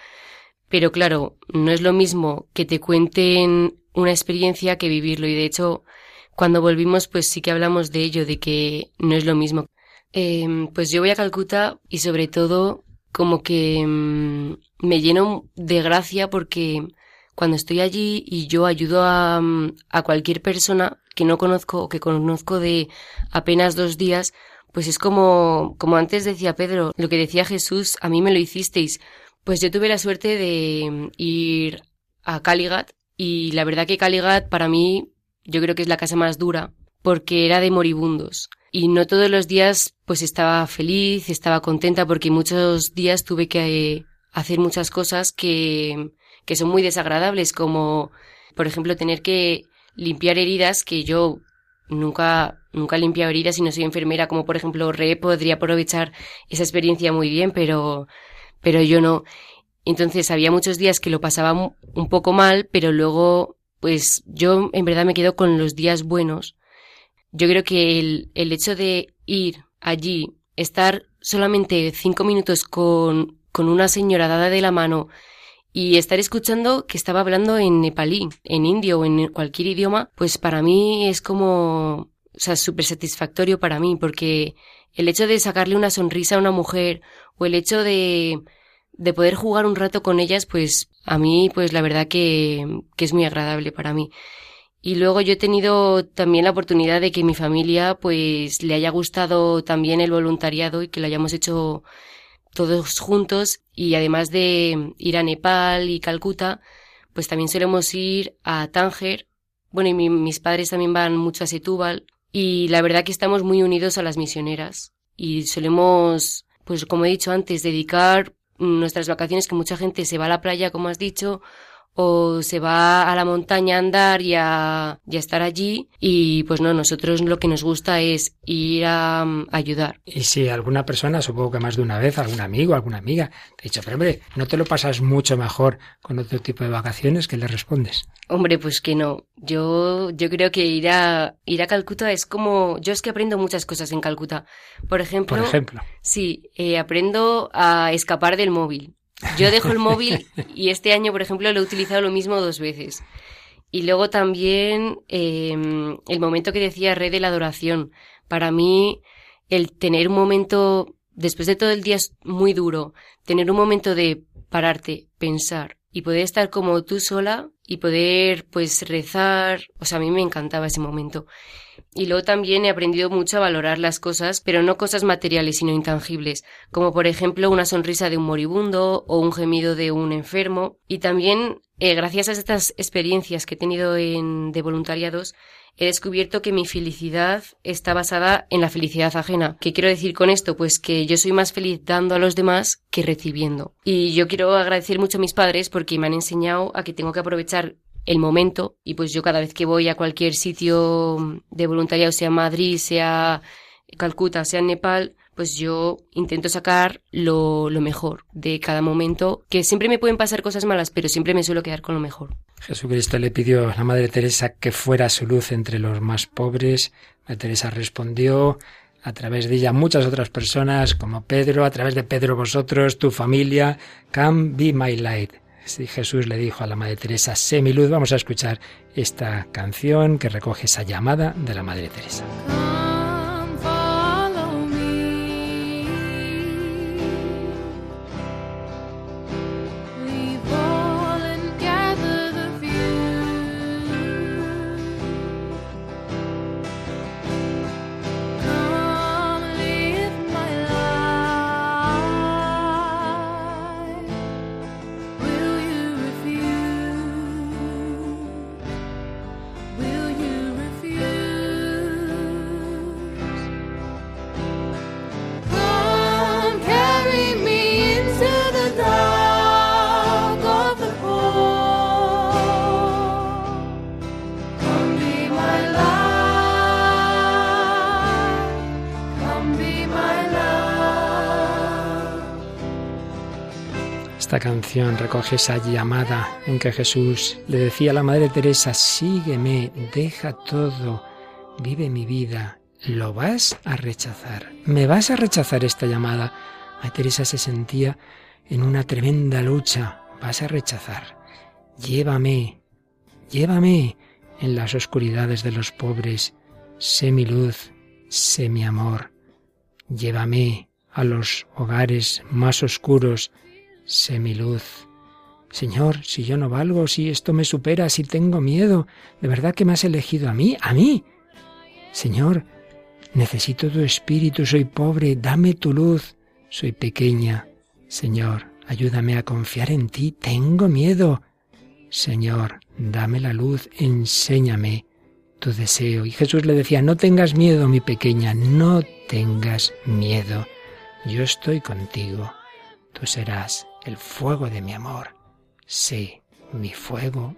pero claro, no es lo mismo que te cuenten una experiencia que vivirlo y de hecho cuando volvimos pues sí que hablamos de ello, de que no es lo mismo. Em, pues yo voy a Calcuta y sobre todo como que mm, me lleno de gracia porque cuando estoy allí y yo ayudo a, a cualquier persona que no conozco o que conozco de apenas dos días, pues es como, como antes decía Pedro, lo que decía Jesús, a mí me lo hicisteis. Pues yo tuve la suerte de ir a Caligat y la verdad que Caligat para mí yo creo que es la casa más dura porque era de moribundos y no todos los días pues estaba feliz, estaba contenta porque muchos días tuve que hacer muchas cosas que que son muy desagradables, como por ejemplo tener que limpiar heridas que yo nunca nunca he heridas y no soy enfermera, como por ejemplo Re podría aprovechar esa experiencia muy bien, pero pero yo no. Entonces había muchos días que lo pasaba un poco mal, pero luego pues yo en verdad me quedo con los días buenos. Yo creo que el, el hecho de ir allí, estar solamente cinco minutos con, con una señora dada de la mano, y estar escuchando que estaba hablando en nepalí, en indio o en cualquier idioma, pues para mí es como, o súper satisfactorio para mí, porque el hecho de sacarle una sonrisa a una mujer o el hecho de, de poder jugar un rato con ellas, pues a mí, pues la verdad que, que es muy agradable para mí. Y luego yo he tenido también la oportunidad de que mi familia pues le haya gustado también el voluntariado y que lo hayamos hecho todos juntos y además de ir a Nepal y Calcuta, pues también solemos ir a Tánger. Bueno, y mis padres también van mucho a Setúbal y la verdad que estamos muy unidos a las misioneras y solemos, pues como he dicho antes, dedicar nuestras vacaciones que mucha gente se va a la playa, como has dicho, o se va a la montaña a andar y a, estar allí y pues no, nosotros lo que nos gusta es ir a, ayudar. Y si alguna persona, supongo que más de una vez, algún amigo, alguna amiga, te ha dicho, pero hombre, ¿no te lo pasas mucho mejor con otro tipo de vacaciones? que le respondes? Hombre, pues que no. Yo, yo creo que ir a, ir a Calcuta es como, yo es que aprendo muchas cosas en Calcuta. Por ejemplo, Por ejemplo. sí, eh, aprendo a escapar del móvil. Yo dejo el móvil y este año, por ejemplo, lo he utilizado lo mismo dos veces. Y luego también em, el momento que decía Red de la adoración. Para mí, el tener un momento, después de todo el día es muy duro, tener un momento de pararte, pensar y poder estar como tú sola y poder pues rezar, o sea, a mí me encantaba ese momento. Y luego también he aprendido mucho a valorar las cosas, pero no cosas materiales, sino intangibles, como por ejemplo una sonrisa de un moribundo o un gemido de un enfermo. Y también, eh, gracias a estas experiencias que he tenido en, de voluntariados, he descubierto que mi felicidad está basada en la felicidad ajena. ¿Qué quiero decir con esto? Pues que yo soy más feliz dando a los demás que recibiendo. Y yo quiero agradecer mucho a mis padres porque me han enseñado a que tengo que aprovechar el momento y pues yo cada vez que voy a cualquier sitio de voluntariado, sea Madrid, sea Calcuta, sea Nepal, pues yo intento sacar lo, lo, mejor de cada momento, que siempre me pueden pasar cosas malas, pero siempre me suelo quedar con lo mejor. Jesucristo le pidió a la Madre Teresa que fuera su luz entre los más pobres. Madre Teresa respondió, a través de ella muchas otras personas, como Pedro, a través de Pedro vosotros, tu familia. Come be my light. Si Jesús le dijo a la Madre Teresa, sé mi luz, vamos a escuchar esta canción que recoge esa llamada de la Madre Teresa. Recoge esa llamada en que Jesús le decía a la Madre Teresa, sígueme, deja todo, vive mi vida. ¿Lo vas a rechazar? ¿Me vas a rechazar esta llamada? Madre Teresa se sentía en una tremenda lucha. ¿Vas a rechazar? Llévame, llévame en las oscuridades de los pobres. Sé mi luz, sé mi amor. Llévame a los hogares más oscuros sé mi luz. Señor, si yo no valgo, si esto me supera, si tengo miedo, ¿de verdad que me has elegido a mí? ¿A mí? Señor, necesito tu espíritu, soy pobre, dame tu luz, soy pequeña. Señor, ayúdame a confiar en ti, tengo miedo. Señor, dame la luz, enséñame tu deseo. Y Jesús le decía, no tengas miedo, mi pequeña, no tengas miedo. Yo estoy contigo. Tú serás el fuego de mi amor. Sí, mi fuego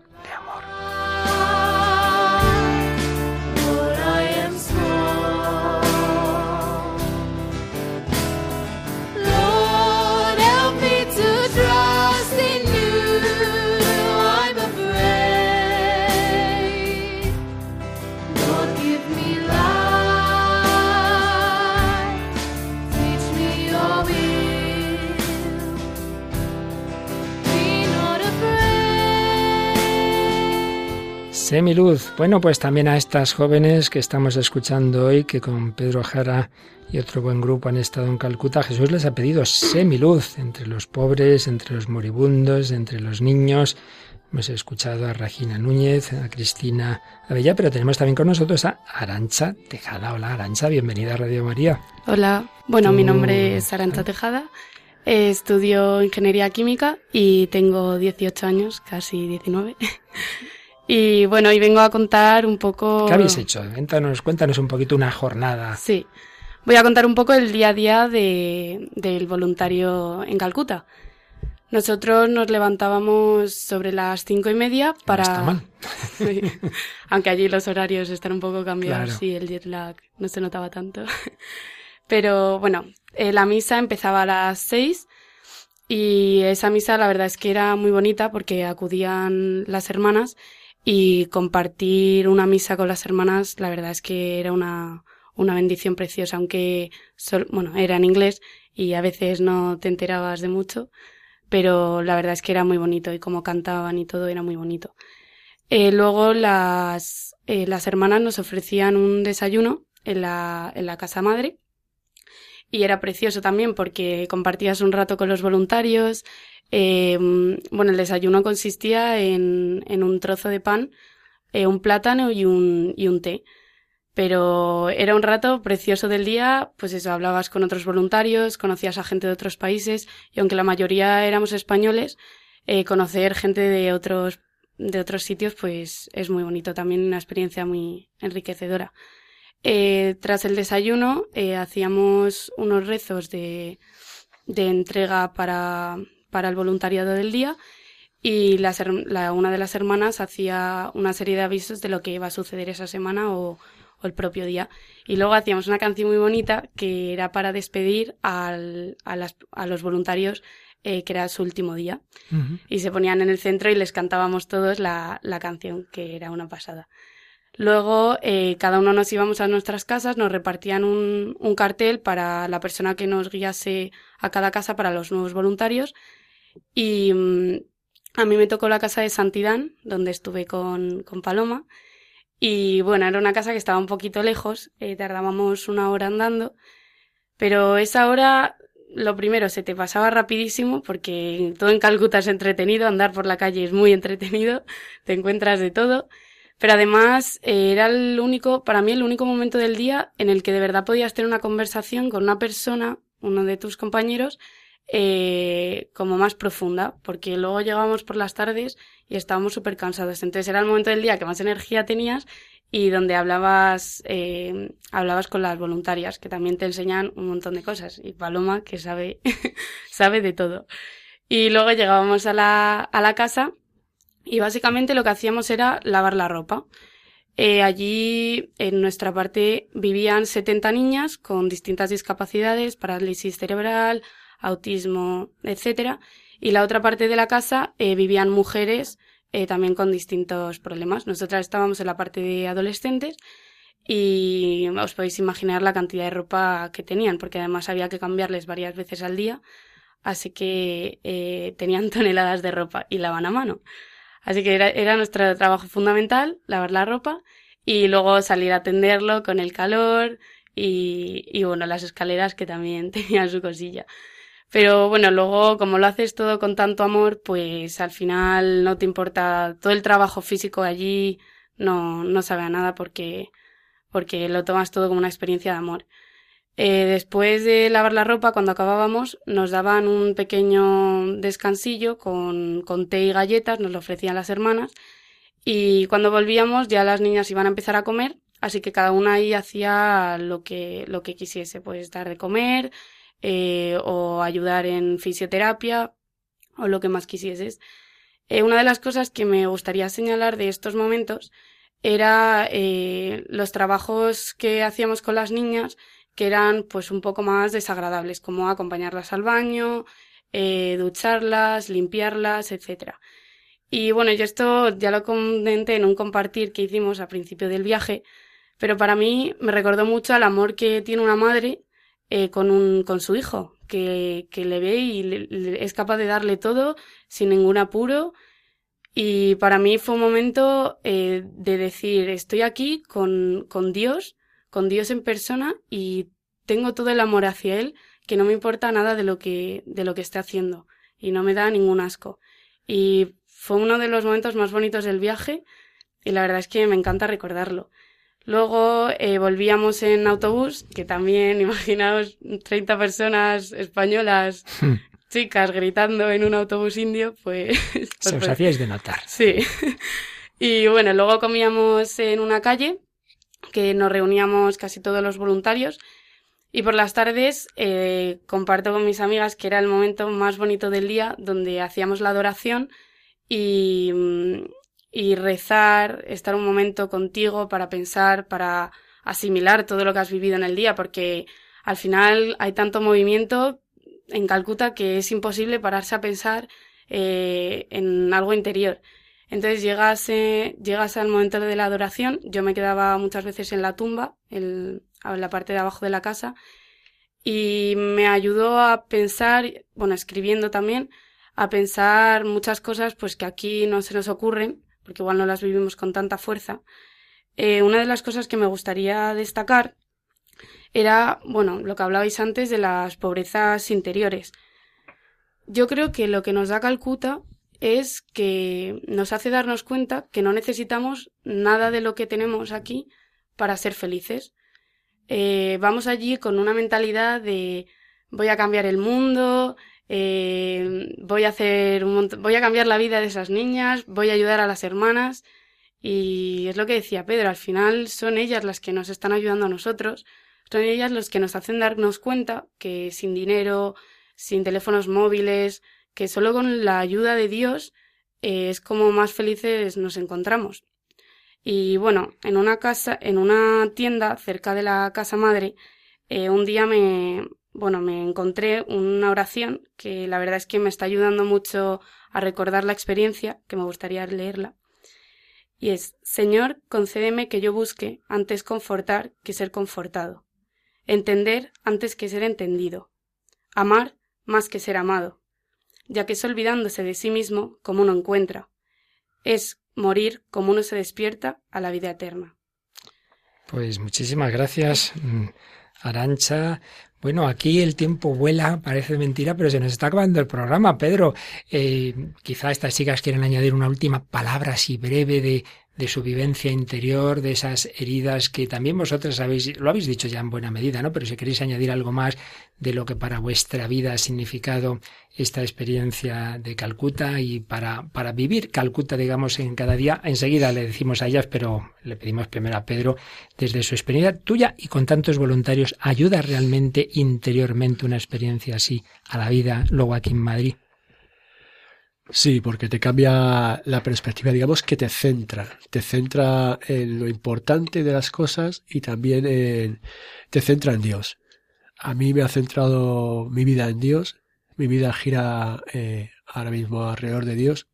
Semiluz. Bueno, pues también a estas jóvenes que estamos escuchando hoy, que con Pedro Jara y otro buen grupo han estado en Calcuta, Jesús les ha pedido semiluz entre los pobres, entre los moribundos, entre los niños. Hemos escuchado a Regina Núñez, a Cristina Abella, pero tenemos también con nosotros a Arancha Tejada. Hola Arancha, bienvenida a Radio María. Hola, bueno, mi nombre es Arancha Tejada. Estudio Ingeniería Química y tengo 18 años, casi 19. Y bueno, hoy vengo a contar un poco... ¿Qué habéis hecho? Cuéntanos, cuéntanos un poquito una jornada. Sí, voy a contar un poco el día a día de, del voluntario en Calcuta. Nosotros nos levantábamos sobre las cinco y media para... está mal. Aunque allí los horarios están un poco cambiados y el jet lag no se notaba tanto. Pero bueno, eh, la misa empezaba a las seis y esa misa la verdad es que era muy bonita porque acudían las hermanas y compartir una misa con las hermanas, la verdad es que era una, una bendición preciosa, aunque, bueno, era en inglés y a veces no te enterabas de mucho, pero la verdad es que era muy bonito y como cantaban y todo era muy bonito. Eh, luego las, eh, las hermanas nos ofrecían un desayuno en la, en la casa madre y era precioso también porque compartías un rato con los voluntarios, eh, bueno, el desayuno consistía en, en un trozo de pan, eh, un plátano y un, y un té. Pero era un rato precioso del día, pues eso, hablabas con otros voluntarios, conocías a gente de otros países, y aunque la mayoría éramos españoles, eh, conocer gente de otros, de otros sitios, pues es muy bonito, también una experiencia muy enriquecedora. Tras el desayuno, hacíamos unos rezos de, de entrega para, para el voluntariado del día y la, una de las hermanas hacía una serie de avisos de lo que iba a suceder esa semana o, el propio día. Y luego hacíamos una canción muy bonita que era para despedir al, a, las, a, los voluntarios eh, que era su último día. Y se ponían en el centro y les cantábamos todos la, la canción, que era una pasada. Luego, eh, cada uno nos íbamos a nuestras casas, nos repartían un, un, cartel para la persona que nos guiase a cada casa para los nuevos voluntarios. Y mm, a mí me tocó la casa de Santidán, donde estuve con, con Paloma. Y bueno, era una casa que estaba un poquito lejos, eh, tardábamos una hora andando. Pero esa hora, lo primero, se te pasaba rapidísimo porque todo en Calcuta es entretenido, andar por la calle es muy entretenido, te encuentras de todo. Pero además eh, era el único, para mí el único momento del día en el que de verdad podías tener una conversación con una persona, uno de tus compañeros, eh, como más profunda, porque luego llegábamos por las tardes y estábamos súper cansados. Entonces era el momento del día que más energía tenías y donde hablabas, eh, hablabas con las voluntarias, que también te enseñan un montón de cosas. Y Paloma, que sabe, sabe de todo. Y luego llegábamos a la, a la casa y básicamente lo que hacíamos era lavar la ropa. Eh, allí, en nuestra parte, vivían 70 niñas con distintas discapacidades, parálisis cerebral, autismo, etcétera. Y la otra parte de la casa eh, vivían mujeres eh, también con distintos problemas. Nosotras estábamos en la parte de adolescentes y os podéis imaginar la cantidad de ropa que tenían, porque además había que cambiarles varias veces al día, así que tenían toneladas de ropa y lavan a mano. Así que era, era nuestro trabajo fundamental, lavar la ropa y luego salir a atenderlo con el calor y, y bueno, las escaleras que también tenían su cosilla. Pero bueno, luego como lo haces todo con tanto amor, pues al final no te importa todo el trabajo físico allí, no, no sabe a nada porque, porque lo tomas todo como una experiencia de amor. Eh, después de lavar la ropa, cuando acabábamos, nos daban un pequeño descansillo con, con té y galletas, nos lo ofrecían las hermanas. Y cuando volvíamos, ya las niñas iban a empezar a comer, así que cada una ahí hacía lo que, lo que quisiese, pues dar de comer, eh, o ayudar en fisioterapia, o lo que más quisieses. Eh, una de las cosas que me gustaría señalar de estos momentos era eh, los trabajos que hacíamos con las niñas, que eran pues un poco más desagradables, como acompañarlas al baño, eh, ducharlas, limpiarlas, etc. Y bueno, yo esto ya lo comenté en un compartir que hicimos al principio del viaje, pero para mí me recordó mucho al amor que tiene una madre eh, con, un, con su hijo, que, que le ve y es capaz de darle todo sin ningún apuro. Y para mí fue un momento eh, de decir, estoy aquí con, con Dios con Dios en persona y tengo todo el amor hacia Él que no me importa nada de lo que, de lo que esté haciendo y no me da ningún asco. Y fue uno de los momentos más bonitos del viaje y la verdad es que me encanta recordarlo. Luego eh, volvíamos en autobús, que también, imaginaos, 30 personas españolas, hmm. chicas, gritando en un autobús indio, pues... pues Se os hacíais de notar. Sí. Y bueno, luego comíamos en una calle que nos reuníamos casi todos los voluntarios. Y por las tardes eh, comparto con mis amigas que era el momento más bonito del día donde hacíamos la adoración y, y rezar, estar un momento contigo para pensar, para asimilar todo lo que has vivido en el día, porque al final hay tanto movimiento en Calcuta que es imposible pararse a pensar eh, en algo interior. Entonces llegas, eh, llegas al momento de la adoración, yo me quedaba muchas veces en la tumba, en, la parte de abajo de la casa, y me ayudó a pensar, bueno, escribiendo también, a pensar muchas cosas pues que aquí no se nos ocurren, porque igual no las vivimos con tanta fuerza. Eh, una de las cosas que me gustaría destacar era, bueno, lo que hablabais antes de las pobrezas interiores. Yo creo que lo que nos da Calcuta es que nos hace darnos cuenta que no necesitamos nada de lo que tenemos aquí para ser felices. Eh, vamos allí con una mentalidad de voy a cambiar el mundo, eh, voy a hacer voy a cambiar la vida de esas niñas, voy a ayudar a las hermanas y es lo que decía Pedro, al final son ellas las que nos están ayudando a nosotros, son ellas las que nos hacen darnos cuenta que sin dinero, sin teléfonos móviles, que solo con la ayuda de Dios eh, es como más felices nos encontramos. Y bueno, en una casa, en una tienda cerca de la casa madre, eh, un día me, bueno, me encontré una oración que la verdad es que me está ayudando mucho a recordar la experiencia, que me gustaría leerla. y es Señor, concédeme que yo busque antes confortar que ser confortado, entender antes que ser entendido, amar más que ser amado, ya que es olvidándose de sí mismo como uno encuentra, es morir como uno se despierta a la vida eterna. Pues muchísimas gracias, mm, Arancha. Bueno, aquí el tiempo vuela, parece mentira, pero se nos está acabando el programa. Pedro, eh, quizá estas chicas quieren añadir una última palabra así breve de, de su vivencia interior, de esas heridas que también vosotros habéis, lo habéis dicho ya en buena medida, ¿no? Pero si queréis añadir algo más de lo que para vuestra vida ha significado esta experiencia de Calcuta y para, para vivir Calcuta, digamos, en cada día, enseguida le decimos a ellas, pero le pedimos primero a Pedro, desde su experiencia tuya y con tantos voluntarios, ¿ayuda realmente interiormente una experiencia así a la vida luego aquí en Madrid? Sí, porque te cambia la perspectiva, digamos que te centra, te centra en lo importante de las cosas y también en, te centra en Dios. A mí me ha centrado mi vida en Dios, mi vida gira eh, ahora mismo alrededor de Dios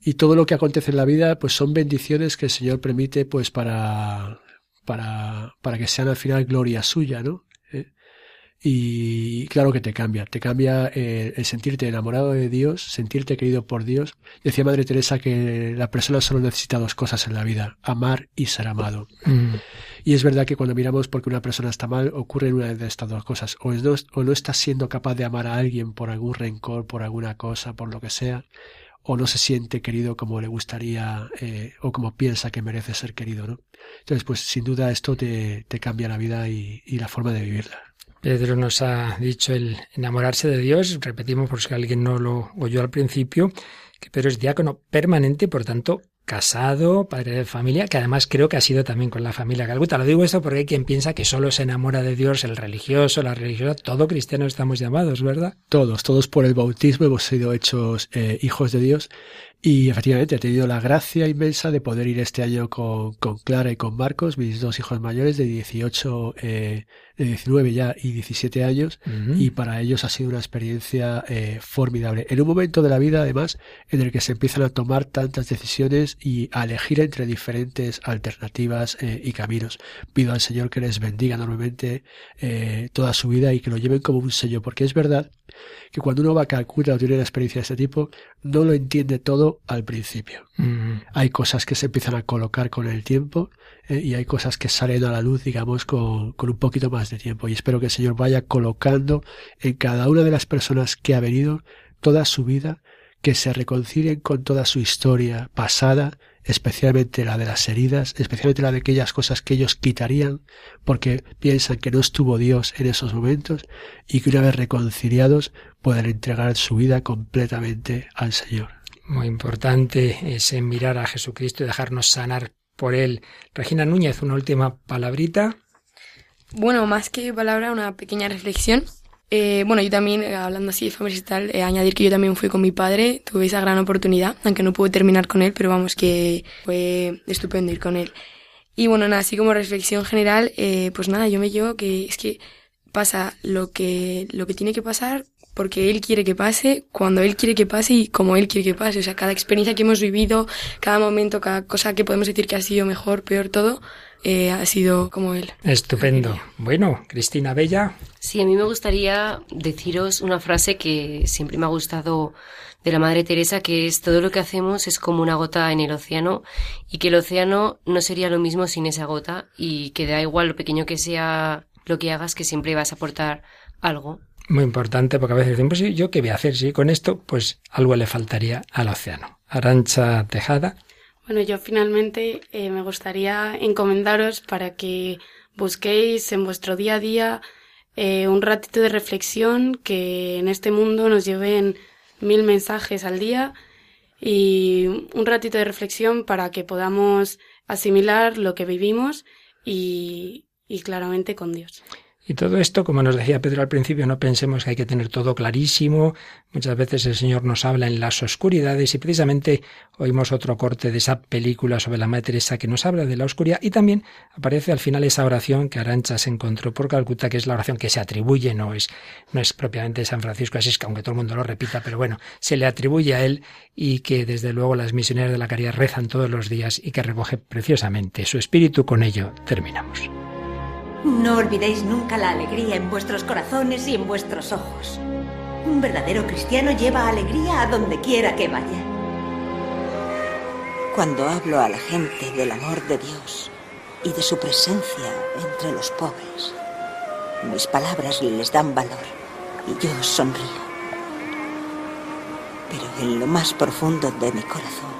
y todo lo que acontece en la vida pues son bendiciones que el Señor permite pues para para para que sean al final gloria suya, ¿no? Y claro que te cambia, te cambia eh, el sentirte enamorado de Dios, sentirte querido por Dios. Decía Madre Teresa que la persona solo necesita dos cosas en la vida, amar y ser amado. Mm. Y es verdad que cuando miramos porque una persona está mal, ocurre una de estas dos cosas. O, no, o no está siendo capaz de amar a alguien por algún rencor, por alguna cosa, por lo que sea, o no se siente querido como le gustaría eh, o como piensa que merece ser querido, ¿no? Entonces, pues sin duda esto te, te cambia la vida y la forma de vivirla. Pedro nos ha dicho el enamorarse de Dios. Repetimos por si alguien no lo oyó al principio, que Pedro es diácono permanente, por tanto, casado, padre de familia, que además creo que ha sido también con la familia Calcuta. Lo digo esto porque hay quien piensa que solo se enamora de Dios el religioso, la religiosa, todo cristiano estamos llamados, ¿verdad? Todos, todos por el bautismo hemos sido hechos eh, hijos de Dios y efectivamente he tenido la gracia inmensa de poder ir este año con, con Clara y con Marcos, mis dos hijos mayores de 18, eh, de 19 ya y 17 años, y para ellos ha sido una experiencia eh, formidable. En un momento de la vida, además, en el que se empiezan a tomar tantas decisiones y a elegir entre diferentes alternativas eh, y caminos. Pido al Señor que les bendiga enormemente eh, toda su vida y que lo lleven como un sello, porque es verdad que cuando uno va a Calcuta o tiene una experiencia de este tipo, no lo entiende todo al principio. Mm. Hay cosas que se empiezan a colocar con el tiempo eh, y hay cosas que salen a la luz, digamos, con, con un poquito más de tiempo. Y espero que el Señor vaya colocando en cada una de las personas que ha venido toda su vida, que se reconcilien con toda su historia pasada, especialmente la de las heridas, especialmente la de aquellas cosas que ellos quitarían porque piensan que no estuvo Dios en esos momentos y que una vez reconciliados puedan entregar su vida completamente al Señor. Muy importante es mirar a Jesucristo y dejarnos sanar por él. Regina Núñez, una última palabrita. Bueno, más que palabra, una pequeña reflexión. Eh, bueno, yo también, eh, hablando así de familia y tal, eh, añadir que yo también fui con mi padre, tuve esa gran oportunidad, aunque no pude terminar con él, pero vamos que fue estupendo ir con él. Y bueno, nada, así como reflexión general, eh, pues nada, yo me llevo que es que pasa lo que, lo que tiene que pasar porque él quiere que pase, cuando él quiere que pase y como él quiere que pase. O sea, cada experiencia que hemos vivido, cada momento, cada cosa que podemos decir que ha sido mejor, peor, todo, eh, ha sido como él. Estupendo. Bueno, Cristina Bella. Sí, a mí me gustaría deciros una frase que siempre me ha gustado de la Madre Teresa, que es todo lo que hacemos es como una gota en el océano y que el océano no sería lo mismo sin esa gota y que da igual lo pequeño que sea lo que hagas, que siempre vas a aportar algo. Muy importante porque a veces decimos, pues ¿yo qué voy a hacer? Si con esto, pues algo le faltaría al océano. Arancha Tejada. Bueno, yo finalmente eh, me gustaría encomendaros para que busquéis en vuestro día a día eh, un ratito de reflexión que en este mundo nos lleven mil mensajes al día y un ratito de reflexión para que podamos asimilar lo que vivimos y claramente con Dios. Y todo esto, como nos decía Pedro al principio, no pensemos que hay que tener todo clarísimo. Muchas veces el Señor nos habla en las oscuridades y precisamente oímos otro corte de esa película sobre la Madre Teresa que nos habla de la oscuridad y también aparece al final esa oración que Arancha se encontró por Calcuta, que es la oración que se atribuye, no es, no es propiamente de San Francisco Asís, que aunque todo el mundo lo repita, pero bueno, se le atribuye a él y que desde luego las misioneras de la caridad rezan todos los días y que recoge preciosamente su espíritu. Con ello terminamos. No olvidéis nunca la alegría en vuestros corazones y en vuestros ojos. Un verdadero cristiano lleva alegría a donde quiera que vaya. Cuando hablo a la gente del amor de Dios y de su presencia entre los pobres, mis palabras les dan valor y yo sonrío. Pero en lo más profundo de mi corazón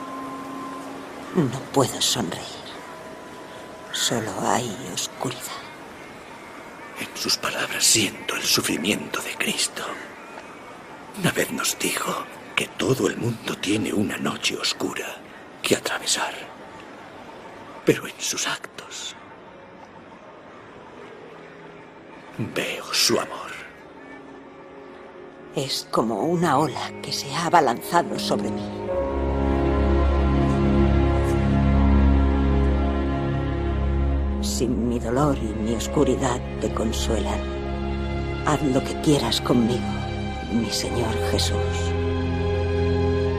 no puedo sonreír. Solo hay oscuridad. En sus palabras siento el sufrimiento de Cristo. Una vez nos dijo que todo el mundo tiene una noche oscura que atravesar. Pero en sus actos veo su amor. Es como una ola que se ha abalanzado sobre mí. Si mi dolor y mi oscuridad te consuelan, haz lo que quieras conmigo, mi Señor Jesús.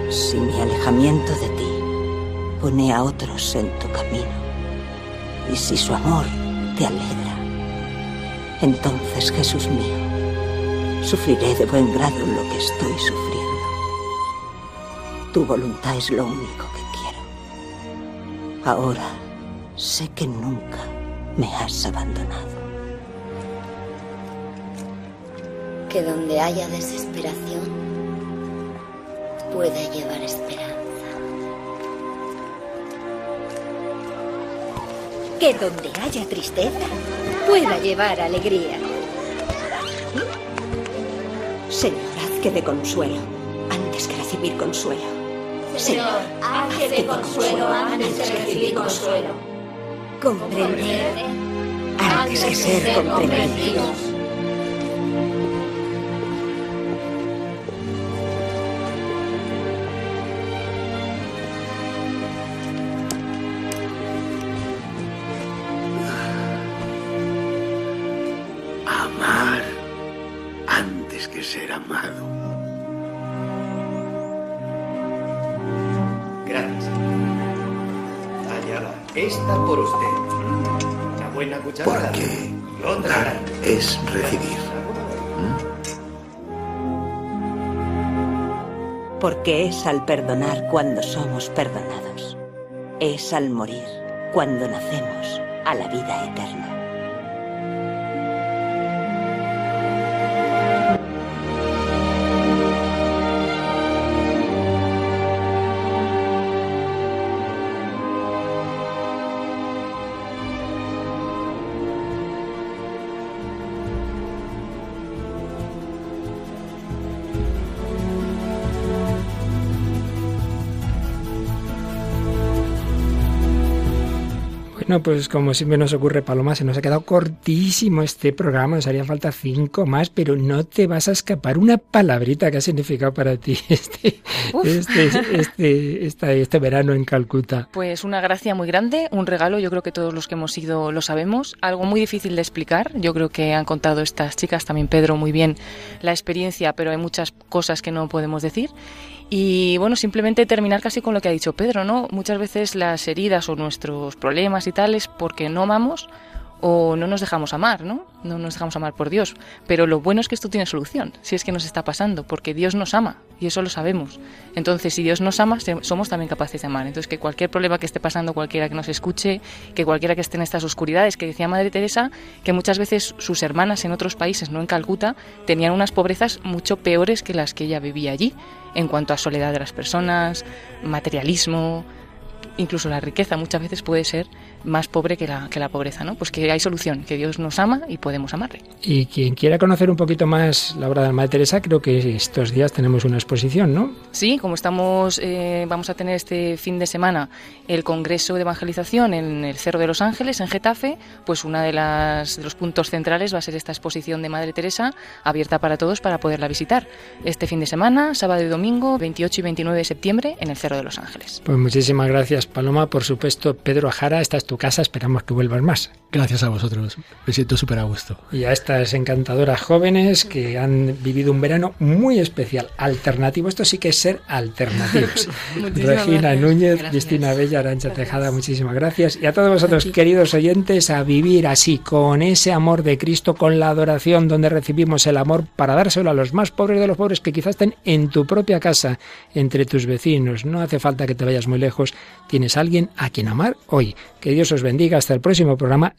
Si mi alejamiento de ti pone a otros en tu camino, y si su amor te alegra, entonces Jesús mío, sufriré de buen grado lo que estoy sufriendo. Tu voluntad es lo único que quiero. Ahora sé que nunca me has abandonado. Que donde haya desesperación pueda llevar esperanza. Que donde haya tristeza pueda llevar alegría. Señor, haz que de consuelo antes que recibir consuelo. Señor, haz que de consuelo antes que recibir consuelo comprender antes que ser comprendidos. Amar antes que ser amado. Esta por usted. Una buena cucharada. Porque dar es recibir. Porque es al perdonar cuando somos perdonados. Es al morir cuando nacemos a la vida eterna. Bueno, pues como siempre nos ocurre, Paloma, se nos ha quedado cortísimo este programa, nos haría falta cinco más, pero no te vas a escapar. Una palabrita que ha significado para ti este, este, este, este, este, verano en Calcuta. Pues una gracia muy grande, un regalo, yo creo que todos los que hemos ido lo sabemos, algo muy difícil de explicar, yo creo que han contado estas chicas, también Pedro, muy bien la experiencia, pero hay muchas cosas que no podemos decir. Y bueno, simplemente terminar casi con lo que ha dicho Pedro, ¿no? Muchas veces las heridas o nuestros problemas y tal es porque no amamos o no nos dejamos amar, ¿no? No nos dejamos amar por Dios. Pero lo bueno es que esto tiene solución, si es que nos está pasando, porque Dios nos ama y eso lo sabemos. Entonces, si Dios nos ama, somos también capaces de amar. Entonces, que cualquier problema que esté pasando, cualquiera que nos escuche, que cualquiera que esté en estas oscuridades, que decía Madre Teresa, que muchas veces sus hermanas en otros países, no en Calcuta, tenían unas pobrezas mucho peores que las que ella vivía allí, en cuanto a soledad de las personas, materialismo, incluso la riqueza muchas veces puede ser más pobre que la, que la pobreza, ¿no? Pues que hay solución, que Dios nos ama y podemos amarle. Y quien quiera conocer un poquito más la obra de la Madre Teresa, creo que estos días tenemos una exposición, ¿no? Sí, como estamos, eh, vamos a tener este fin de semana el Congreso de Evangelización en el Cerro de los Ángeles, en Getafe, pues una de, las, de los puntos centrales va a ser esta exposición de Madre Teresa, abierta para todos para poderla visitar. Este fin de semana, sábado y domingo, 28 y 29 de septiembre, en el Cerro de los Ángeles. Pues muchísimas gracias, Paloma. Por supuesto, Pedro Ajara, esta es tu casa, esperamos que vuelvas más. Gracias a vosotros, me siento súper a gusto. Y a estas encantadoras jóvenes que han vivido un verano muy especial, alternativo. Esto sí que es ser alternativos. Regina Núñez, Cristina Bella, Arancha Tejada, muchísimas gracias. Y a todos vosotros, queridos oyentes, a vivir así, con ese amor de Cristo, con la adoración, donde recibimos el amor para dárselo a los más pobres de los pobres que quizás estén en tu propia casa, entre tus vecinos. No hace falta que te vayas muy lejos. Tienes a alguien a quien amar hoy. Que Dios os bendiga. Hasta el próximo programa,